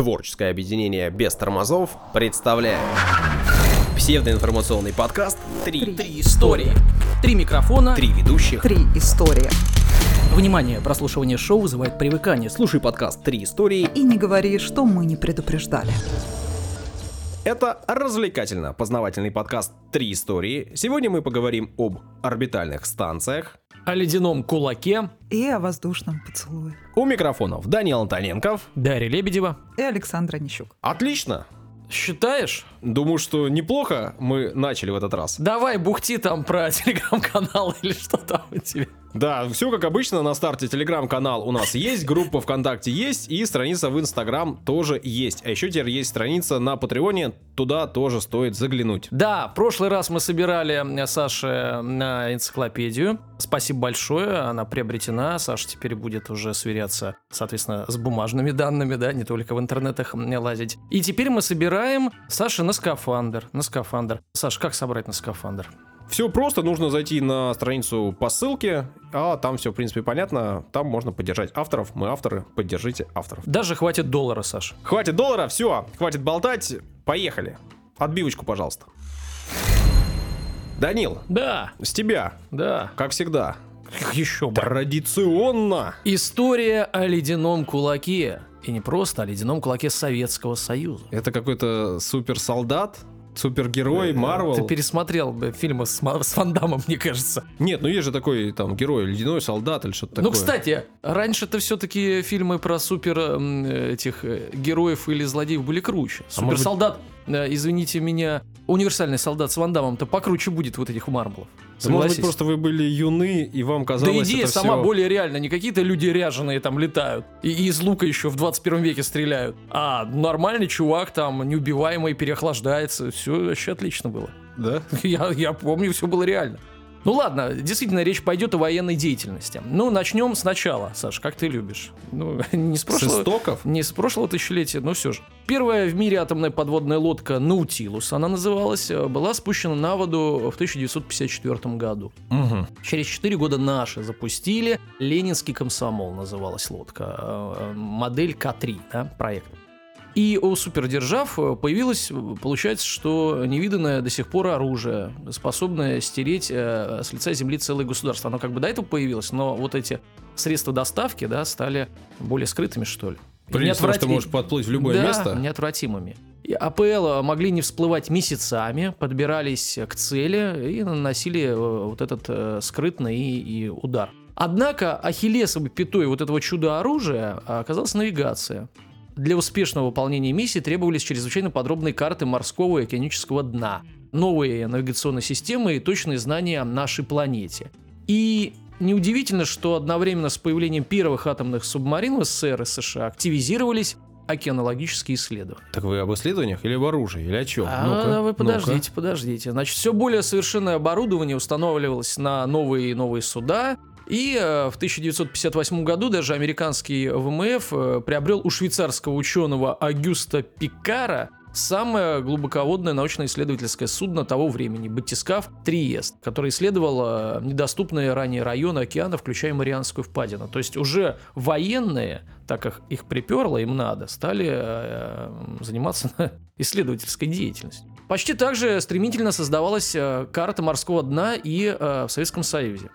Творческое объединение без тормозов представляет псевдоинформационный подкаст «Три, Три истории. Три микрофона. Три ведущих». Три истории. Внимание, прослушивание шоу вызывает привыкание. Слушай подкаст. Три истории. И не говори, что мы не предупреждали. Это развлекательно-познавательный подкаст «Три истории». Сегодня мы поговорим об орбитальных станциях. О ледяном кулаке. И о воздушном поцелуе. У микрофонов Данил Антоненков. Дарья Лебедева. И Александра Нищук. Отлично! Считаешь? Думаю, что неплохо мы начали в этот раз. Давай бухти там про телеграм-канал или что там у тебя. Да, все как обычно, на старте телеграм-канал у нас есть, группа ВКонтакте есть и страница в Инстаграм тоже есть. А еще теперь есть страница на Патреоне, туда тоже стоит заглянуть. Да, в прошлый раз мы собирали Саше на энциклопедию. Спасибо большое, она приобретена. Саша теперь будет уже сверяться, соответственно, с бумажными данными, да, не только в интернетах лазить. И теперь мы собираем Саше на скафандр, на скафандр. Саш, как собрать на скафандр? Все просто, нужно зайти на страницу по ссылке, а там все, в принципе, понятно. Там можно поддержать авторов. Мы авторы, поддержите авторов. Даже хватит доллара, Саш. Хватит доллара, все, хватит болтать, поехали. Отбивочку, пожалуйста. Данил, Да, с тебя, да. как всегда, Еще бы. традиционно. История о ледяном кулаке. И не просто о ледяном кулаке Советского Союза. Это какой-то суперсолдат, супергерой, Марвел. Ты пересмотрел бы фильмы с, с Ван Дамом, мне кажется. Нет, ну есть же такой там герой, ледяной солдат или что-то такое. Ну, кстати, раньше-то все-таки фильмы про супер этих э, героев или злодеев были круче. А Суперсолдат, э, извините меня, универсальный солдат с Ван Дамом-то покруче будет вот этих марблов. Да, может быть, Согласись? просто вы были юны, и вам Да казалось идея это сама всё- более реальна. Не какие-то люди ряженые там летают и, и из лука еще в 21 веке стреляют. А нормальный чувак там, неубиваемый, переохлаждается. Все вообще отлично было. Да? Я, я помню, все было реально. Ну ладно, действительно, речь пойдет о военной деятельности. Ну, начнем сначала, Саш, как ты любишь. Ну, не с С прошлого... истоков? Не с прошлого тысячелетия, но все же. Первая в мире атомная подводная лодка «Наутилус», она называлась, э, была спущена на воду в 1954 году. Угу. Через 4 года наши запустили. Ленинский комсомол называлась лодка. э, э, Модель К-3, да, проект. И у супердержав э, появилось, э, получается, что невиданное до сих пор оружие, способное стереть э, с лица земли целое государство. Оно как бы до этого появилось, но вот эти средства доставки, да, стали более скрытыми, что ли. И При том, что неотврати- можешь подплыть в любое да, место. неотвратимыми. И АПЛ могли не всплывать месяцами, подбирались к цели и наносили э, вот этот э, скрытный и, и удар. Однако ахиллесовой пятой вот этого чудо-оружия оказалась навигация. Для успешного выполнения миссии требовались чрезвычайно подробные карты морского и океанического дна, новые навигационные системы и точные знания о нашей планете. И неудивительно, что одновременно с появлением первых атомных субмарин в СССР и США активизировались океанологические исследования. Так вы об исследованиях или об оружии, или о чем? А, вы подождите, подождите. Значит, все более совершенное оборудование устанавливалось на новые и новые суда. И э, в 1958 году даже американский ВМФ э, приобрел у швейцарского ученого Агюста Пикара самое глубоководное научно-исследовательское судно того времени – батискаф Триест, который исследовал э, недоступные ранее районы океана, включая Марианскую впадину. То есть уже военные, так как их приперло, им надо, стали э, заниматься исследовательской деятельностью. Почти так же стремительно создавалась карта морского дна и э, в Советском Союзе.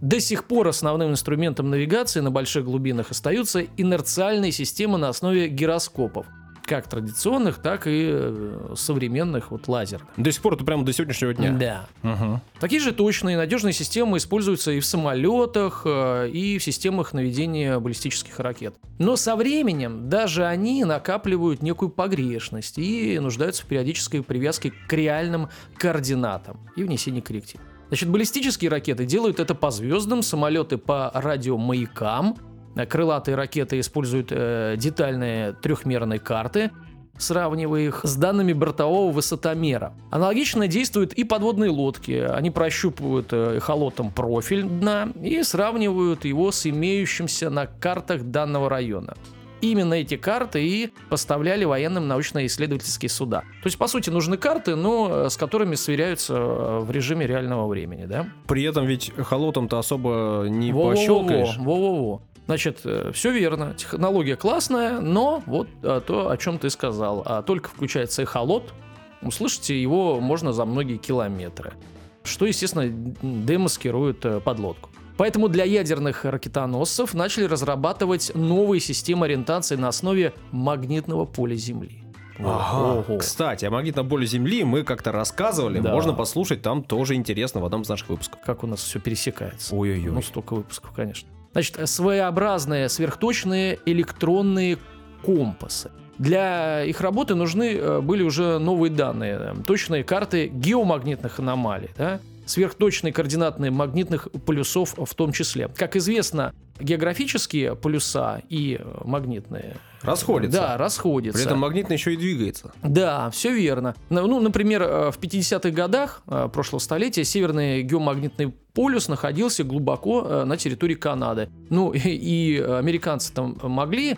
До сих пор основным инструментом навигации на больших глубинах остаются инерциальные системы на основе гироскопов, как традиционных, так и э, современных вот лазерных. До сих пор это прямо до сегодняшнего дня. Да. Мгм. Такие же точные и надежные системы используются и в самолетах, э, и в системах наведения баллистических ракет. Но со временем даже они накапливают некую погрешность и нуждаются в периодической привязке к реальным координатам и внесении корректив. Значит, баллистические ракеты делают это по звездам, самолеты по радиомаякам, э, крылатые ракеты используют э, детальные трехмерные карты, сравнивая их с данными бортового высотомера. Аналогично действуют и подводные лодки. Они прощупывают э, эхолотом профиль дна и сравнивают его с имеющимся на картах данного района. Именно эти карты и поставляли военным научно-исследовательские суда. То есть, по сути, нужны карты, но э, с которыми сверяются э, в режиме реального времени, да? При этом ведь холотом-то особо не Во-во-во, пощелкаешь. Во-во-во. Значит, все верно, технология классная, но вот то, о чем ты сказал. А только включается эхолот, услышите его можно за многие километры. Что, естественно, демаскирует э, подлодку. Поэтому для ядерных ракетоносцев начали разрабатывать новые системы ориентации на основе магнитного поля Земли. Ага. Ого. Кстати, о магнитном поле Земли мы как-то рассказывали. Да. Можно послушать, там тоже интересно в одном из наших выпусков. Как у нас все пересекается. Ой-ой-ой. Ну, столько выпусков, конечно. Значит, своеобразные сверхточные электронные компасы. Для их работы нужны э, были уже новые данные, точные карты геомагнитных аномалий, да? Сверхточные координатные магнитных полюсов в том числе. Как известно, географические полюса и э, магнитные Расходятся. Да, расходятся. При этом магнитно еще и двигается. Да, все верно. Ну, например, э, в 50-х годах э, прошлого столетия северный геомагнитный полюс находился глубоко на территории Канады. Ну, и, и американцы там могли,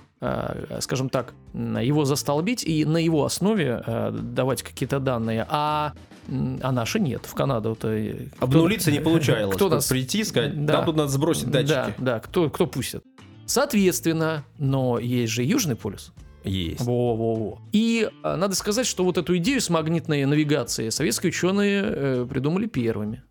скажем так, его застолбить и на его основе давать какие-то данные, а а наши нет. В Канаду-то... Обнулиться не получалось. Кто нас... Прийти, сказать, да. там тут надо сбросить датчики. Да, да, кто, кто пустит. Соответственно, но есть же Южный полюс. Есть. Во-во-во. И а, надо сказать, что вот эту идею с магнитной навигацией советские ученые э, придумали первыми.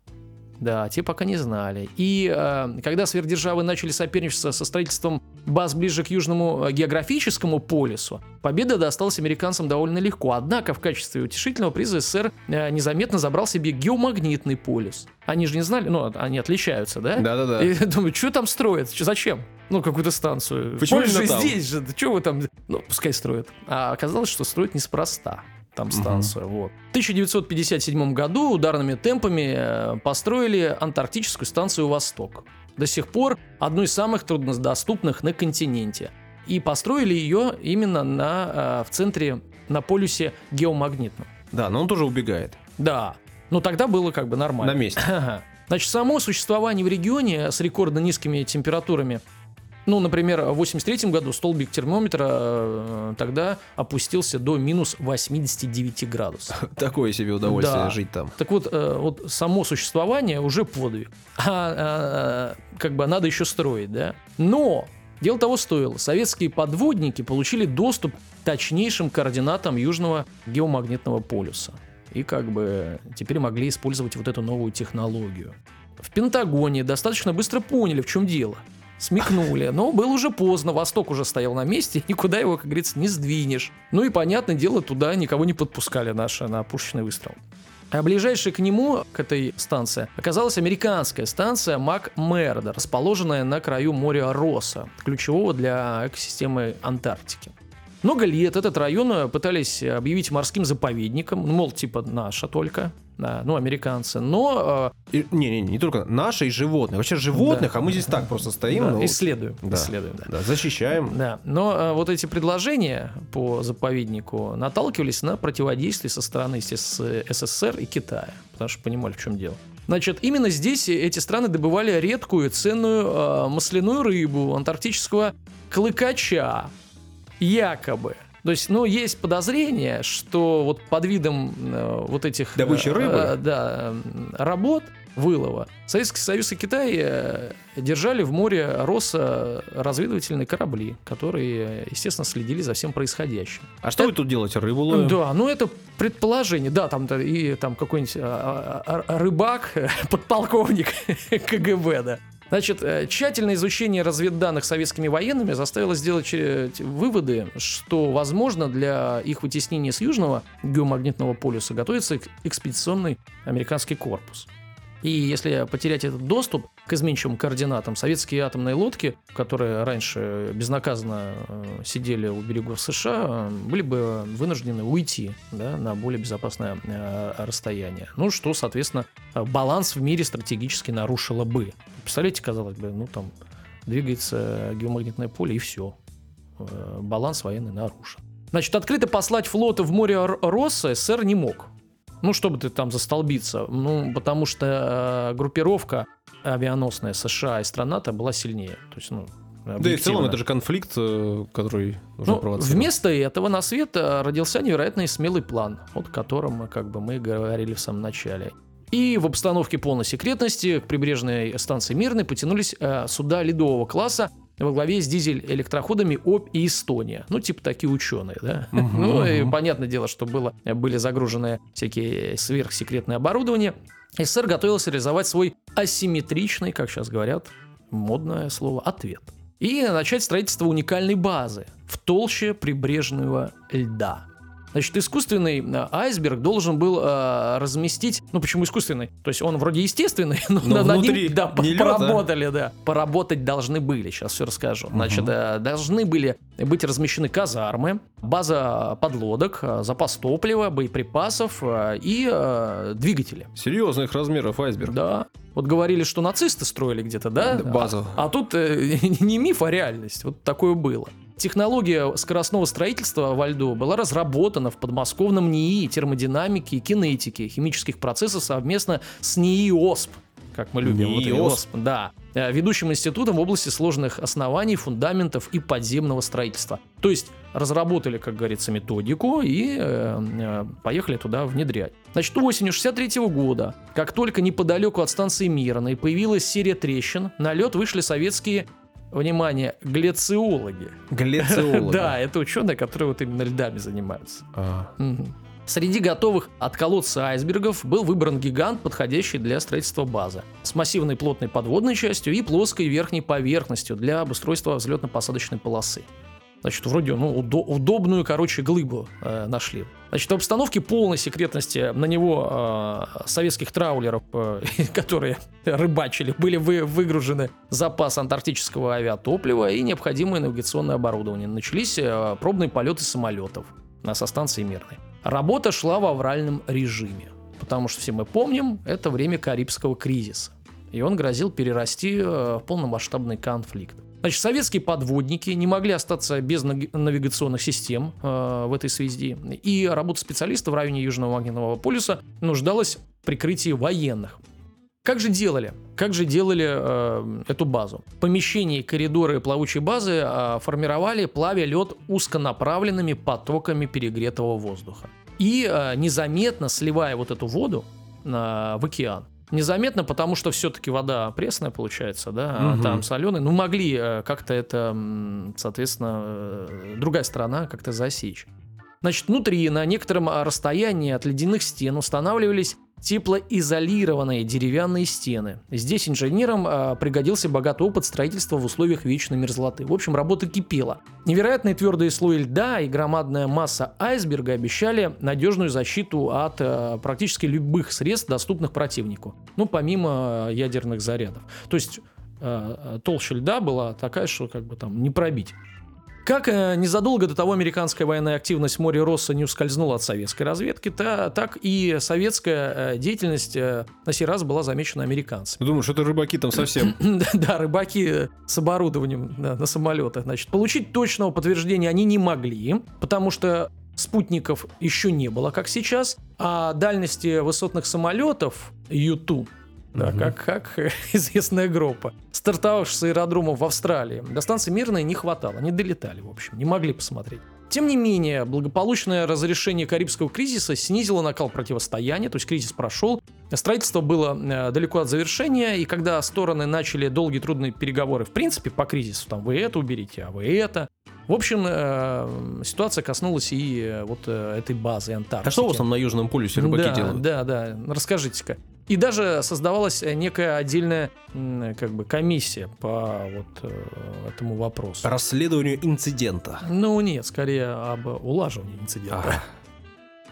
Да, те пока не знали. И э, когда сверхдержавы начали соперничаться со строительством баз ближе к южному э, географическому полюсу, победа досталась американцам довольно легко. Однако в качестве утешительного приза СССР э, незаметно забрал себе геомагнитный полюс. Они же не знали, ну, они отличаются, да? Да-да-да. И думаю, что там строят? Зачем? Ну, какую-то станцию. Почему же здесь же? Что вы там? Ну, пускай строят. А оказалось, что строят неспроста там станцию. Угу. Вот. В 1957 году ударными темпами э, построили антарктическую станцию «Восток». До сих пор одну из самых труднодоступных на континенте. И построили ее именно на, э, в центре, на полюсе геомагнитном. Да, но он тоже убегает. Да. Но тогда было как бы нормально. На месте. Значит, само существование в регионе с рекордно низкими температурами ну, например, в 83 году столбик термометра э, тогда опустился до минус 89 градусов. Такое себе удовольствие Да. жить там. Так вот, э, вот само существование уже подвиг. А, а, как бы надо еще строить, да? Но Дело того стоило. Советские подводники получили доступ к точнейшим координатам Южного геомагнитного полюса. И как бы теперь могли использовать вот эту новую технологию. В Пентагоне достаточно быстро поняли, в чем дело. Смекнули, но было уже поздно, Восток уже стоял на месте, никуда его, как говорится, не сдвинешь. Ну и, понятное дело, туда никого не подпускали наши на пушечный выстрел. А ближайшей к нему, к этой станции, оказалась американская станция МакМердо, расположенная на краю моря Росса, ключевого для экосистемы Антарктики. Много лет этот район пытались объявить морским заповедником, ну, мол, типа наша только, да, ну, американцы, но... И- Не-не, не только наши и животные. Вообще животных, Да. а мы здесь так просто стоим. да, ну, исследуем, да. исследуем, да. да, защищаем. Да, но э, вот эти предложения по заповеднику наталкивались на противодействие со стороны естественно, СССР и Китая, потому что понимали, в чем дело. Значит, именно здесь эти страны добывали редкую ценную э, масляную рыбу антарктического клыкача, якобы. То есть, ну, есть подозрение, что вот под видом э, вот этих... э, Добычи рыбы? э, да, м, работ вылова Советский Союз и Китай э, держали в море Росса разведывательные корабли, которые, естественно, следили за всем происходящим. А что вы тут делаете? Рыбу ловим? Да, ну это предположение. Да, там и там какой-нибудь а, а, а, рыбак, подполковник КГБ, да. Значит, э, тщательное изучение разведданных советскими военными заставило сделать те- выводы, что, возможно, для их вытеснения с южного геомагнитного полюса готовится эк- экспедиционный американский корпус. И если потерять этот доступ к изменчивым координатам, советские атомные лодки, которые раньше безнаказанно э, сидели у берегов США, э, были бы вынуждены уйти да, на более безопасное э, расстояние. Ну, что, соответственно, баланс в мире стратегически нарушило бы. Представляете, казалось бы, ну там двигается геомагнитное поле и все. Баланс военный нарушен. Значит, открыто послать флоты в море Росса СССР не мог. Ну, чтобы ты там застолбиться. Ну, потому что э, группировка авианосная США и страна-то была сильнее. То есть, ну, Да и в целом это же конфликт, э, который уже Ну, вместо этого на свет э, родился невероятно смелый план, о котором как бы мы говорили в самом начале. И в обстановке полной секретности к прибрежной станции Мирной потянулись э, суда ледового класса во главе с дизель-электроходами ОП и Эстония. Ну, типа такие ученые, да? Ну, и понятное дело, что было, были загружены всякие сверхсекретные оборудования. СССР готовился реализовать свой асимметричный, как сейчас говорят, модное слово, ответ. И начать строительство уникальной базы в толще прибрежного льда. Значит, искусственный э, айсберг должен был э, разместить, ну почему искусственный? То есть он вроде естественный, но, Но над ним да, не лед, да? поработали, да. Поработать должны были, сейчас все расскажу. Значит, э, должны были быть размещены казармы, база подлодок, э, запас топлива, боеприпасов э, и э, двигатели. Серьезных размеров айсберг. Да. Вот говорили, что нацисты строили где-то, да? Да, базу. А, а тут э, не миф, а реальность. Вот такое было. Технология скоростного строительства во льду была разработана в подмосковном НИИ термодинамики и кинетики химических процессов совместно с НИИ ОСП, как мы любим. вот НИИ и ОСП. Да. Э, Ведущим институтом в области сложных оснований, фундаментов и подземного строительства. То есть разработали, как говорится, методику и э, э, поехали туда внедрять. Значит, осенью 63 года, как только неподалеку от станции Мирной появилась серия трещин, на лед вышли советские Внимание, глециологи. Глециологи. Да, это ученые, которые вот именно льдами занимаются. А. Среди готовых отколоться айсбергов был выбран гигант, подходящий для строительства базы, с массивной плотной подводной частью и плоской верхней поверхностью для обустройства взлетно-посадочной полосы. Значит, вроде ну, удо- удобную, короче, глыбу э, нашли. Значит, в обстановке полной секретности на него э, советских траулеров, э, которые рыбачили, были вы- выгружены запас антарктического авиатоплива и необходимое навигационное оборудование. Начались э, пробные полеты самолетов на со станции Мирной. Работа шла в авральном режиме, потому что все мы помним, это время Карибского кризиса. И он грозил перерасти э, в полномасштабный конфликт. Значит, советские подводники не могли остаться без навигационных систем э, в этой связи, и работа специалистов в районе Южного магнитного полюса нуждалась в прикрытии военных. Как же делали? Как же делали э, эту базу? Помещения и коридоры плавучей базы э, формировали, плавя лед узконаправленными потоками перегретого воздуха. И э, незаметно сливая вот эту воду э, в океан. Незаметно, потому что все-таки вода пресная получается, да, а Мгм. там соленая. Ну, могли э, как-то это, соответственно, э, другая сторона как-то засечь. Значит, внутри на некотором а, расстоянии от ледяных стен устанавливались теплоизолированные деревянные стены. Здесь инженерам а, пригодился богатый опыт строительства в условиях вечной мерзлоты. В общем, работа кипела. Невероятные твердые слои льда и громадная масса айсберга обещали надежную защиту от а, практически любых средств, доступных противнику. Ну, помимо а, ядерных зарядов. То есть а, толща льда была такая, что как бы там не пробить. Как э, незадолго до того американская военная активность в море Росса не ускользнула от советской разведки, та- так и советская э, деятельность э, на сей раз была замечена американцами. Думаю, что это рыбаки там совсем. Да, рыбаки с оборудованием на самолетах. Значит, получить точного подтверждения они не могли, потому что спутников еще не было, как сейчас, а дальности высотных самолетов Юту да, Мгм. как, как известная группа, стартовавших с аэродромов в Австралии, до станции Мирной не хватало, не долетали, в общем, не могли посмотреть. Тем не менее, благополучное разрешение Карибского кризиса снизило накал противостояния, то есть кризис прошел, строительство было э, далеко от завершения, и когда стороны начали долгие трудные переговоры, в принципе, по кризису, там, вы это уберите, а вы это, в общем, э, ситуация коснулась и э, вот э, этой базы Антарктики. А что у вас там на Южном полюсе рыбаки да, делают? Да, да, расскажите-ка. И даже создавалась э, некая отдельная как бы комиссия по вот э, этому вопросу. Расследованию инцидента. Ну нет, скорее об улаживании инцидента. Ага.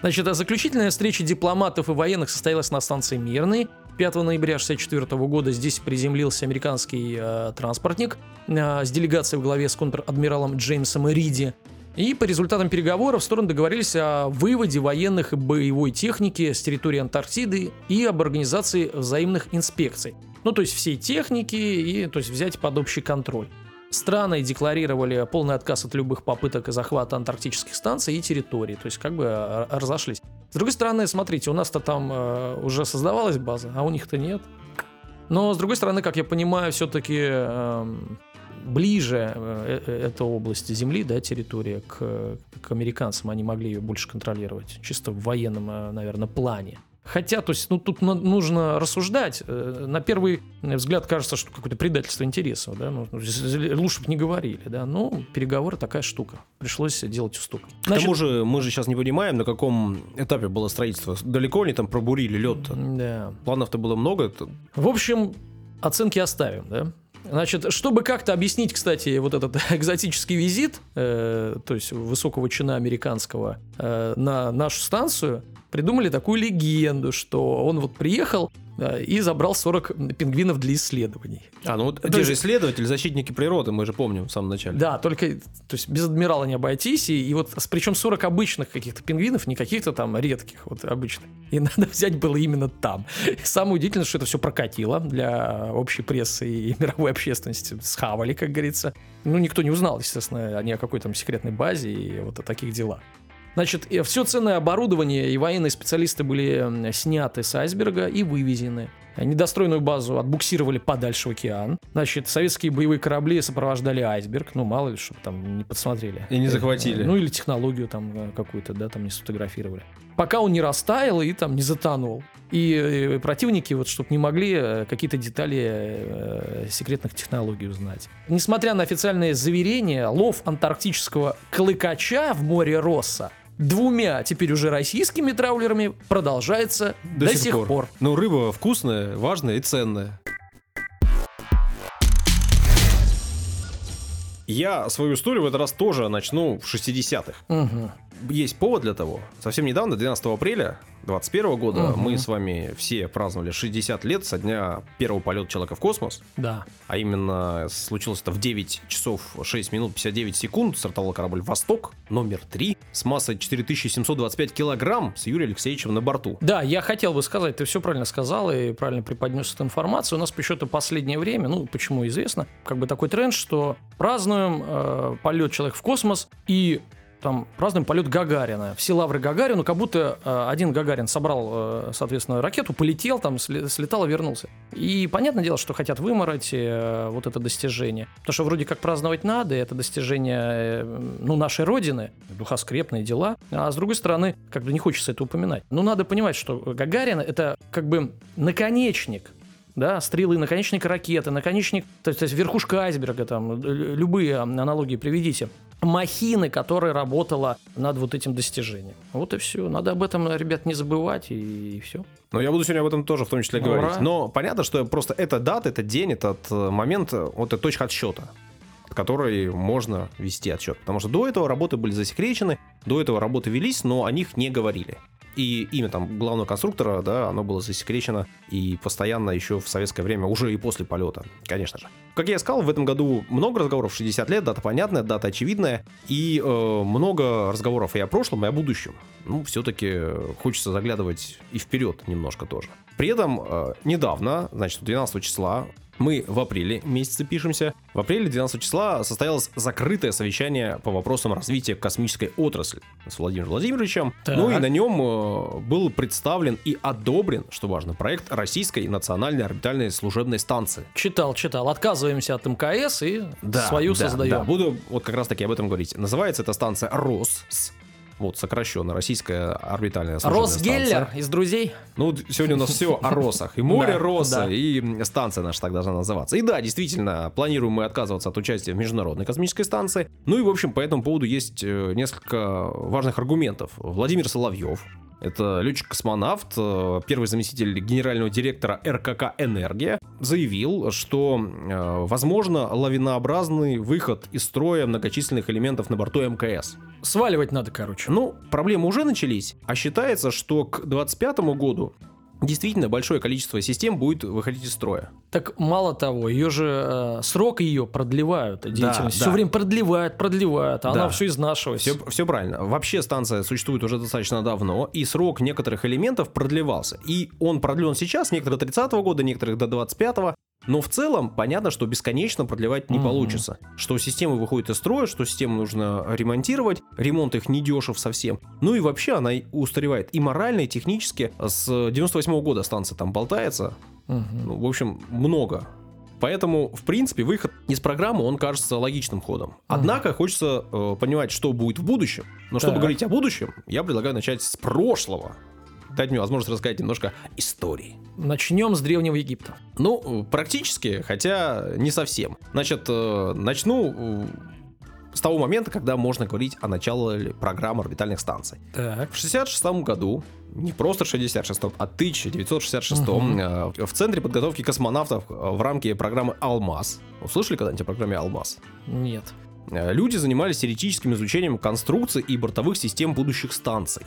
Значит, а заключительная встреча дипломатов и военных состоялась на станции Мирный. 5 ноября 1964 года здесь приземлился американский э, транспортник э, с делегацией в главе с контр-адмиралом Джеймсом Риди. И по результатам переговоров стороны договорились о выводе военных и боевой техники с территории Антарктиды и об организации взаимных инспекций. Ну, то есть всей техники и то есть взять под общий контроль. Страны декларировали полный отказ от любых попыток захвата антарктических станций и территорий, то есть как бы э, разошлись. С другой стороны, смотрите, у нас-то там э, уже создавалась база, а у них-то нет. Но с другой стороны, как я понимаю, все-таки ближе э, э, эта область земли, да, территория к, к американцам, они могли ее больше контролировать, чисто в военном, э, наверное, плане. Хотя, то есть, ну, тут нужно рассуждать. Э, На первый взгляд кажется, что какое-то предательство интересов, да, ну, лучше бы не говорили, да, но переговоры такая штука. Пришлось делать уступ. К тому же мы же сейчас не понимаем, на каком этапе было строительство. Далеко они там пробурили лед. Да. Планов-то было много. это- В общем, оценки оставим, да? Значит, чтобы как-то объяснить, кстати, вот этот экзотический визит, э, то есть высокого чина американского э, на нашу станцию, придумали такую легенду, что он вот приехал и забрал 40 пингвинов для исследований. А, ну вот те есть- же исследователи, защитники природы, мы же помним в самом начале. Да, только, то есть без адмирала не обойтись, и, и вот, причем 40 обычных каких-то пингвинов, не каких-то там редких, вот обычных. И надо взять было именно там. Самое удивительное, что это все прокатило для общей прессы и мировой общественности. Схавали, как говорится. Ну, никто не узнал, естественно, ни о какой там секретной базе и вот о таких делах. Значит, все ценное оборудование и военные специалисты были сняты с айсберга и вывезены. Недостроенную базу отбуксировали подальше в океан. Значит, советские боевые корабли сопровождали айсберг. Ну, мало ли, чтобы там не подсмотрели. И не захватили. Э, Ну, или технологию там э, какую-то, да, там не сфотографировали. Пока он не растаял и там не затонул. И э, противники, вот, чтобы не могли э, какие-то детали э, секретных технологий узнать. Несмотря на официальные заверения, лов антарктического клыкача в море Росса двумя теперь уже российскими траулерами продолжается до, сих, пор. Ну, рыба вкусная, важная и ценная. Я свою историю в этот раз тоже начну в 60-х. Мгм. Есть повод для того. Совсем недавно, 12 апреля 2021 года, Мгм. мы с вами все праздновали 60 лет со дня первого полета человека в космос. Да. А именно случилось это в 9 часов 6 минут 59 секунд. Стартовал корабль «Восток» номер 3 с массой 4725 килограмм с Юрием Алексеевичем на борту. Да, я хотел бы сказать, ты все правильно сказал и правильно преподнес эту информацию. У нас почему-то последнее время, ну, почему известно, как бы такой тренд, что празднуем э, полет человека в космос и там празднуем полет Гагарина. Все лавры Гагарину, как будто э, один Гагарин собрал, э, соответственно, ракету, полетел, там слетал и вернулся. И понятное дело, что хотят вымороть э, вот это достижение. Потому что вроде как праздновать надо, и это достижение ну, нашей Родины, духоскрепные дела. А с другой стороны, как бы не хочется это упоминать. Но надо понимать, что Гагарин это как бы наконечник да, стрелы, наконечник ракеты, наконечник, то есть, то есть верхушка айсберга, там, любые аналогии приведите. Махины, которая работала над вот этим достижением. Вот и все. Надо об этом, ребят, не забывать, и, все. Но я буду сегодня об этом тоже в том числе Ура. говорить. Но понятно, что просто эта дата, этот день, этот э, момент, э, вот это точка отсчета, от которой можно вести отсчет. Потому что до этого работы были засекречены, до этого работы велись, но о них не говорили. И имя там главного конструктора, да, оно было засекречено и постоянно еще в советское время, уже и после полета, конечно же. Как я сказал, в этом году много разговоров, 60 лет, дата понятная, дата очевидная, и э, много разговоров и о прошлом, и о будущем. Ну, все-таки хочется заглядывать и вперед немножко тоже. При этом э, недавно, значит, 12 числа, мы в апреле месяце пишемся. В апреле 12 числа состоялось закрытое совещание по вопросам развития космической отрасли с Владимиром Владимировичем. Так. Ну и на нем э, был представлен и одобрен, что важно, проект Российской национальной орбитальной служебной станции. Читал, читал. Отказываемся от МКС и свою да, создаем. Да, буду вот как раз таки об этом говорить. Называется эта станция РОС. Вот, сокращенно, российская орбитальная Росгеллер станция. из друзей. Ну, сегодня у нас все о росах. И море Да, роса, да. и станция наша так должна называться. И да, действительно, планируем мы отказываться от участия в Международной космической станции. Ну и, в общем, по этому поводу есть э, несколько важных аргументов. Владимир Соловьев, это летчик-космонавт, э, первый заместитель генерального директора РКК «Энергия», заявил, что э, возможно лавинообразный выход из строя многочисленных элементов на борту МКС. Сваливать надо, короче. Ну, проблемы уже начались, а считается, что к 2025 году действительно большое количество систем будет выходить из строя. Так мало того, ее же э, срок ее продлевают деятельность. да. Все время продлевают, продлевают, а Да. она все изнашивается. Все, все правильно. Вообще станция существует уже достаточно давно, и срок некоторых элементов продлевался. И он продлен сейчас, некоторые до 30 года, некоторых до 25 но в целом понятно, что бесконечно продлевать не Мгм. получится. Что системы выходят из строя, что системы нужно ремонтировать, ремонт их не дешев совсем. Ну и вообще она устаревает и морально, и технически. С 98 года станция там болтается, Мгм. ну, в общем, много. Поэтому, в принципе, выход из программы, он кажется логичным ходом. Однако, хочется э, понимать, что будет в будущем. Но чтобы Так. говорить о будущем, я предлагаю начать с прошлого. Дать мне возможность рассказать немножко истории. Начнем с Древнего Египта. Ну, практически, хотя не совсем. Значит, э, начну э, с того момента, когда можно говорить о начале программы орбитальных станций. Так. В 66 году, не просто 66-м, а 1966 Мгм. э, в Центре подготовки космонавтов в рамке программы «Алмаз». Услышали когда-нибудь о программе «Алмаз»? Нет. Люди занимались теоретическим изучением конструкций и бортовых систем будущих станций.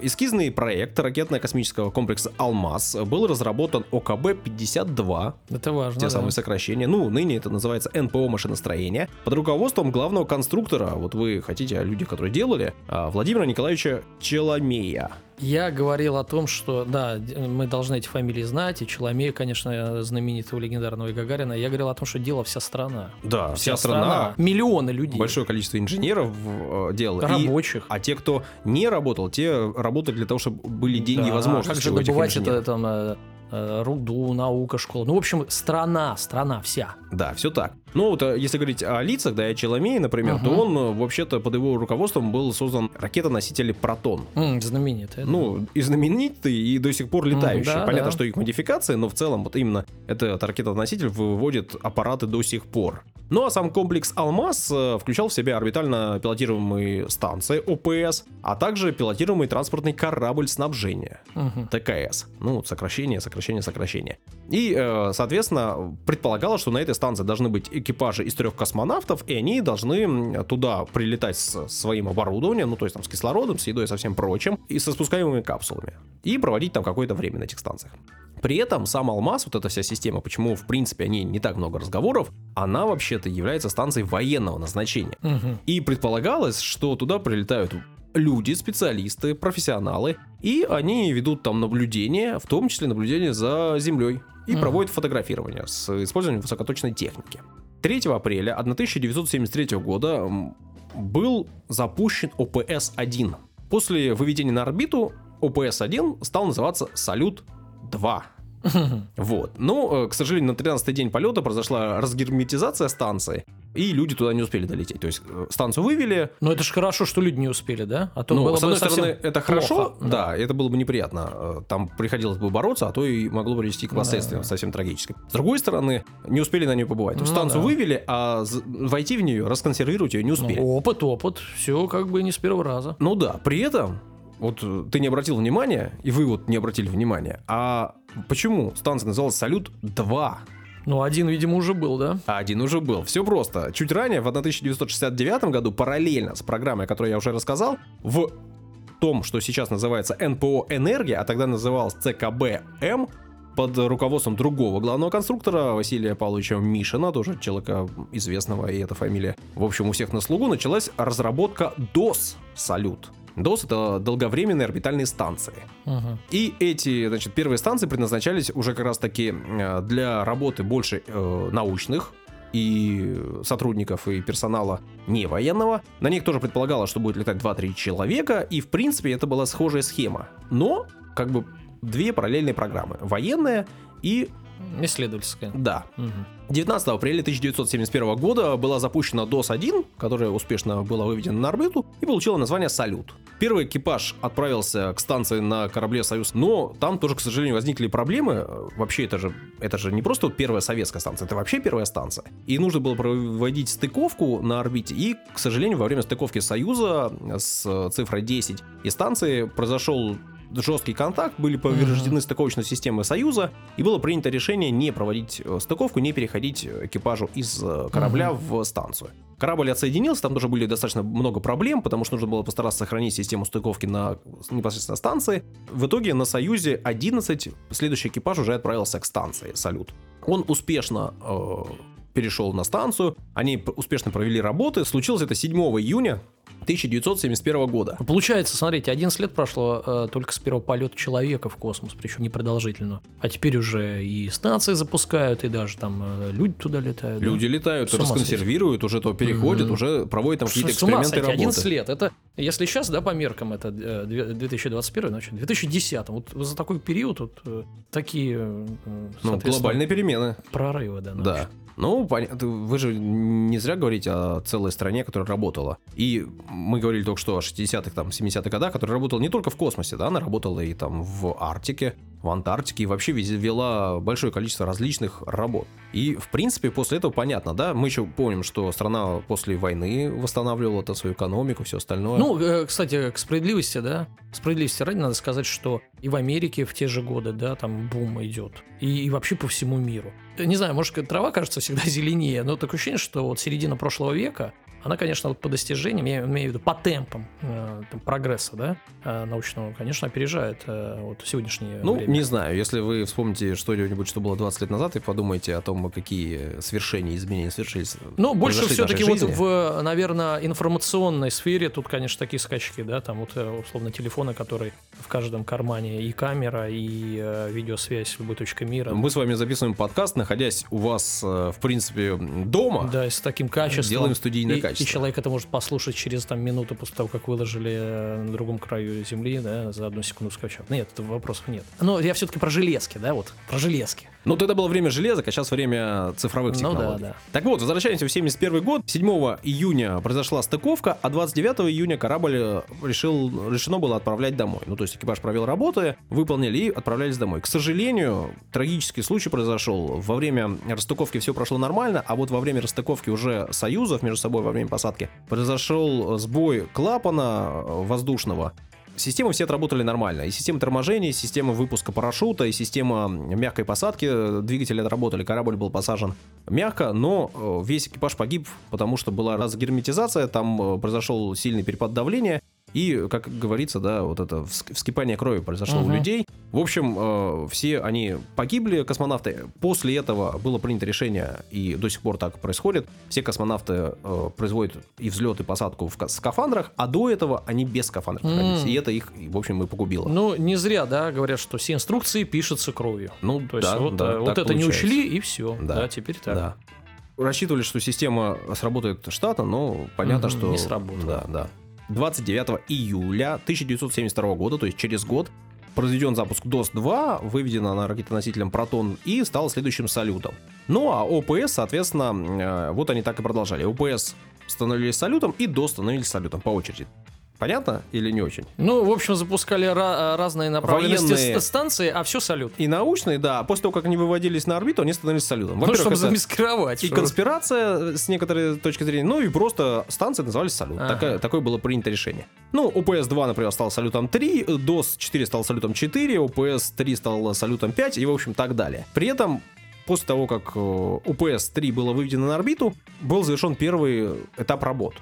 Эскизный проект ракетно-космического комплекса «Алмаз» был разработан ОКБ-52, Это важно. те да. самые сокращения, ну, ныне это называется НПО машиностроения, под руководством главного конструктора, вот вы хотите о людях, которые делали, а, Владимира Николаевича Челомея. Я говорил о том, что, да, мы должны эти фамилии знать, и Челомея, конечно, знаменитого легендарного и Гагарина. Я говорил о том, что дело вся страна. Да, вся, страна, Миллионы людей. большое количество инженеров э, делало. И- Рабочих. а те, кто не работал, те работали для того, чтобы были деньги и Да, возможности Как же добывать это там э, э, руду, наука, школа. Ну, в общем, страна, страна вся. Да, все так. Ну вот, э, если говорить о лицах, да, и о Челомее, например, то Мгм. он, э, вообще-то, под его руководством был создан ракетоноситель «Протон». М, знаменитая. да. Ну, и знаменитый, и до сих пор летающий. да, Понятно, да. что их модификации, но в целом вот именно этот ракетоноситель выводит аппараты до сих пор. Ну а сам комплекс «Алмаз» э, включал в себя орбитально пилотируемые станции ОПС, а также пилотируемый транспортный корабль снабжения. Мгм. ТКС. Ну, сокращение, сокращение, сокращение. И, соответственно, предполагалось, что на этой станции должны быть экипажи из трех космонавтов, и они должны туда прилетать с своим оборудованием, ну, то есть там с кислородом, с едой и со всем прочим, и со спускаемыми капсулами. И проводить там какое-то время на этих станциях. При этом сам Алмаз, вот эта вся система, почему, в принципе, о ней не так много разговоров, она вообще-то является станцией военного назначения. Мгм. И предполагалось, что туда прилетают люди, специалисты, профессионалы, и они ведут там наблюдения, в том числе наблюдения за Землей, и Мгм. проводят фотографирование с использованием высокоточной техники. 3 апреля 1973 года был запущен ОПС-1. После выведения на орбиту ОПС-1 стал называться «Салют-2». Вот. Но, э, к сожалению, на 13-й день полета произошла разгерметизация станции, и люди туда не успели долететь. То есть э, станцию вывели, Ну, это же хорошо, что люди не успели, да? А то ну, было с одной бы стороны, это плохо. хорошо, да, это было бы неприятно. Э, Там приходилось бы бороться, а то и могло привести к последствиям Да. совсем трагическим. С другой стороны, не успели на нее побывать. Ну станцию да. вывели, а войти в нее, расконсервировать ее не Ну, успели. опыт, опыт. Все как бы не с первого раза. Ну да, при этом, вот э, ты не обратил внимания, и вы вот не обратили внимания, а почему станция называлась «Салют-2»? Ну, один, видимо, уже был, да? Один уже был. Все просто. Чуть ранее, в 1969 году, параллельно с программой, о которой я уже рассказал, в том, что сейчас называется НПО «Энергия», а тогда называлось ЦКБ-М, под руководством другого главного конструктора Василия Павловича Мишина, тоже человека известного, и эта фамилия, в общем, у всех на слугу, началась разработка ДОС-салют. ДОС — это долговременные орбитальные станции. Мгм. И эти, значит, первые станции предназначались уже как раз-таки э, для работы больше э, научных и сотрудников и персонала не военного. На них тоже предполагалось, что будет летать 2-3 человека, и в принципе это была схожая схема. Но, как бы, две параллельные программы. Военная и, Исследовательская. да, Мгм. 19 апреля 1971 года была запущена ДОС-1, которая успешно была выведена на орбиту и получила название «Салют». Первый экипаж отправился к станции на корабле «Союз», но там тоже, к сожалению, возникли проблемы. Вообще, это же, это же не просто первая советская станция, это вообще первая станция. И нужно было проводить стыковку на орбите, и, к сожалению, во время стыковки «Союза» с цифрой 10 и станции произошел жесткий контакт, были повреждены стыковочные системы Союза, и было принято решение не проводить э, стыковку, не переходить экипажу из э, корабля в станцию. Корабль отсоединился, там тоже были достаточно много проблем, потому что нужно было постараться сохранить систему стыковки на непосредственно станции. В итоге на Союзе 11 следующий экипаж уже отправился к станции «Салют». Он успешно э, перешел на станцию, они успешно провели работы. Случилось это 7 июня 1971 года. Получается, смотрите, 11 лет прошло э, только с первого полета человека в космос, причем непродолжительно. А теперь уже и станции запускают, и даже там э, люди туда летают. да? Люди летают, С расконсервируют, уже то переходят, Мгм. уже проводят там какие-то эксперименты сойти, работы. 11 лет. Это, если сейчас, да, по меркам, это э, две- 2021, значит, 2010. Вот за такой период вот э, такие, э, Ну, глобальные перемены. прорывы, да. Да. Ну, понятно, вы же не зря говорите о целой стране, которая работала. И мы говорили только что о 60-х, там, 70-х годах, которая работала не только в космосе, да, она работала и там в Арктике, в Антарктике, и вообще вела большое количество различных работ. И, в принципе, после этого понятно, да, мы еще помним, что страна после войны восстанавливала -то свою экономику, все остальное. Ну, э, кстати, к справедливости, да, справедливости ради надо сказать, что и в Америке в те же годы, да, там бум идет. И, и вообще по всему миру. Не знаю, может, трава кажется всегда зеленее, но такое ощущение, что вот середина прошлого века она, конечно, вот по достижениям, я имею в виду по темпам э, там, прогресса да, э, научного, конечно, опережает э, вот сегодняшнее Ну, время. не знаю, если вы вспомните что-нибудь, что было 20 лет назад, и подумаете о том, какие свершения, изменения совершились. Ну, больше все-таки вот в, наверное, информационной сфере тут, конечно, такие скачки, да, там вот условно телефоны, которые в каждом кармане и камера, и э, видеосвязь с любой точкой мира. Мы с вами записываем подкаст, находясь у вас, э, в принципе, дома. Да, с таким качеством. Делаем студийное и, качество качество. И человек это может послушать через там минуту после того, как выложили э, на другом краю земли, да, за одну секунду скачав. Нет, вопросов нет. Но я все-таки про железки, да, вот, про железки. Ну, тогда было время железок, а сейчас время цифровых технологий. Ну, да, да. Так вот, возвращаемся в 71 год. 7 июня произошла стыковка, а 29 июня корабль э, решил, решено было отправлять домой. Ну, то есть экипаж провел работы, выполнили и отправлялись домой. К сожалению, трагический случай произошел. Во время расстыковки все прошло нормально, а вот во время расстыковки уже союзов между собой во время посадки произошел сбой клапана э, воздушного, Системы все отработали нормально. И система торможения, и система выпуска парашюта, и система мягкой посадки. Двигатели отработали, корабль был посажен мягко, но э, весь экипаж погиб, потому что была разгерметизация, там э, произошел сильный перепад давления, и, как говорится, да, вот это вскипание крови произошло угу. у людей. В общем, э, все они погибли, космонавты. После этого было принято решение, и до сих пор так происходит. Все космонавты э, производят и взлет, и посадку в скафандрах, а до этого они без скафандров находились. Mm. И это их, в общем, и погубило. Ну, не зря, да, говорят, что все инструкции пишутся кровью. Ну, То есть да, вот, да, вот это получается. не учли, и все. Да, да теперь так. Да. Рассчитывали, что система сработает штатно, но понятно, угу, что... Не сработало. Да, да. 29 июля 1972 года, то есть через год, произведен запуск DOS-2, выведена на ракетоносителем Протон и стала следующим салютом. Ну а ОПС, соответственно, э, вот они так и продолжали. ОПС становились салютом и DOS становились салютом по очереди. Понятно или не очень? Ну, в общем, запускали ra- разные направленности Военные... станции, а все салют. И научные, да. После того, как они выводились на орбиту, они становились салютом. Ну, чтобы замаскировать. И что? конспирация с некоторой точки зрения, ну и просто станции назывались салют. Ага. Такое, такое было принято решение. Ну, ОПС-2, например, стал салютом 3, DOS-4 стал салютом 4, ОПС-3 стал салютом 5 и, в общем, так далее. При этом после того, как ОПС-3 было выведено на орбиту, был завершен первый этап работ.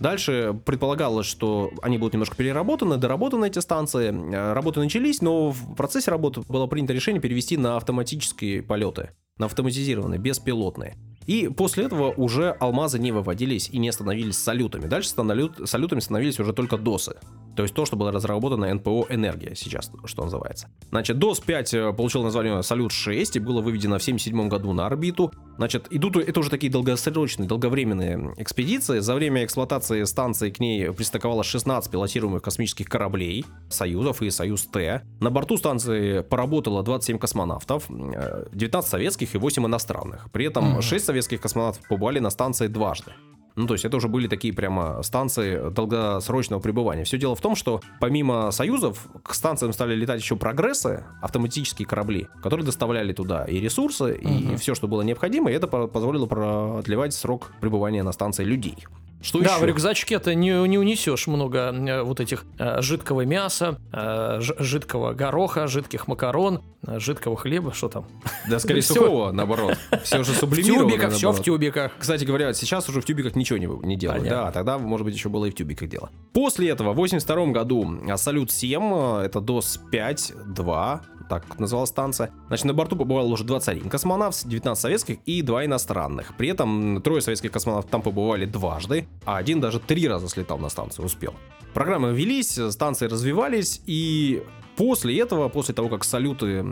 Дальше предполагалось, что они будут немножко переработаны, доработаны эти станции. Э, работы начались, но в процессе работы было принято решение перевести на автоматические полеты, на автоматизированные, беспилотные. И после этого уже алмазы не выводились и не становились салютами. Дальше салютами становились уже только досы. То есть то, что было разработано НПО «Энергия» сейчас, что называется. Значит, DOS-5 э, получил название «Салют-6» и было выведено в 1977 году на орбиту. Значит, идут это уже такие долгосрочные, долговременные экспедиции. За время эксплуатации станции к ней пристыковалось 16 пилотируемых космических кораблей Союзов и Союз-Т. На борту станции поработало 27 космонавтов, 19 э, советских и 8 иностранных. При этом 6 советских космонавтов побывали на станции дважды. Ну, то есть это уже были такие прямо станции долгосрочного пребывания. Все дело в том, что помимо союзов к станциям стали летать еще прогрессы, автоматические корабли, которые доставляли туда и ресурсы, и все, что было необходимо, и это позволило продлевать срок пребывания на станции людей. Что да, еще? в рюкзачке ты не, не унесешь много э, вот этих э, жидкого мяса, э, жидкого гороха, жидких макарон, э, жидкого хлеба, что там? Да, скорее сухого, наоборот. Все уже сублимировано. В тюбиках, все в тюбиках. Кстати говоря, сейчас уже в тюбиках ничего не, не делают. Понятно. Да, тогда, может быть, еще было и в тюбиках дело. После этого, в 82 году, Салют 7, это DOS 5.2, так называлась станция. Значит, на борту побывало уже 21 космонавт, 19 советских и 2 иностранных. При этом трое советских космонавтов там побывали дважды, а один даже три раза слетал на станцию, успел. Программы велись, станции развивались, и После этого, после того, как салюты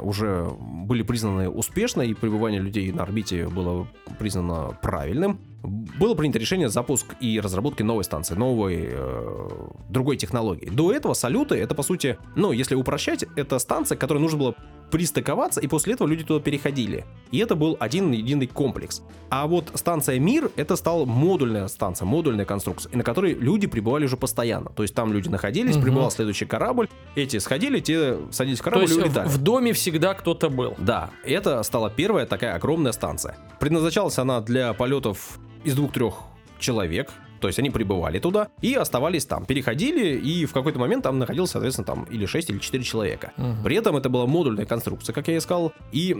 уже были признаны успешной и пребывание людей на орбите было признано правильным, было принято решение запуск и разработки новой станции, новой, э, другой технологии. До этого салюты, это по сути, ну, если упрощать, это станция, которой нужно было пристыковаться, и после этого люди туда переходили. И это был один единый комплекс. А вот станция Мир, это стала модульная станция, модульная конструкция, на которой люди пребывали уже постоянно. То есть там люди находились, Мгм. прибывал следующий корабль, эти сходили, те садились в То корабль есть и в, улетали. в доме всегда кто-то был. Да, это стала первая такая огромная станция. Предназначалась она для полетов из двух-трех человек. То есть они прибывали туда и оставались там, переходили, и в какой-то момент там находилось, соответственно, там или 6, или 4 человека. Мгм. При этом это была модульная конструкция, как я и сказал. И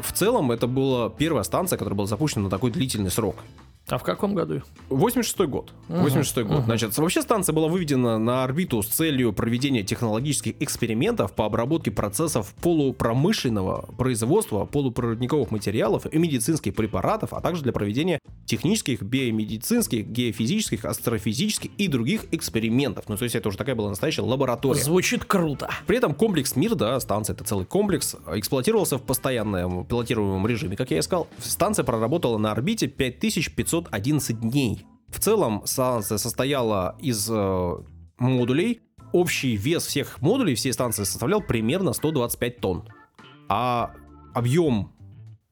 в целом это была первая станция, которая была запущена на такой длительный срок. А в каком году? 86 год. Мгм, 86 год. мгм. Значит, вообще станция была выведена на орбиту с целью проведения технологических экспериментов по обработке процессов полупромышленного производства полупроводниковых материалов и медицинских препаратов, а также для проведения технических, биомедицинских, геофизических, астрофизических и других экспериментов. Ну, то есть это уже такая была настоящая лаборатория. Звучит круто. При этом комплекс МИР, да, станция, это целый комплекс, эксплуатировался в постоянном пилотируемом режиме, как я и сказал. Станция проработала на орбите 5511 дней. В целом станция состояла из э, модулей. Общий вес всех модулей всей станции составлял примерно 125 тонн. А объем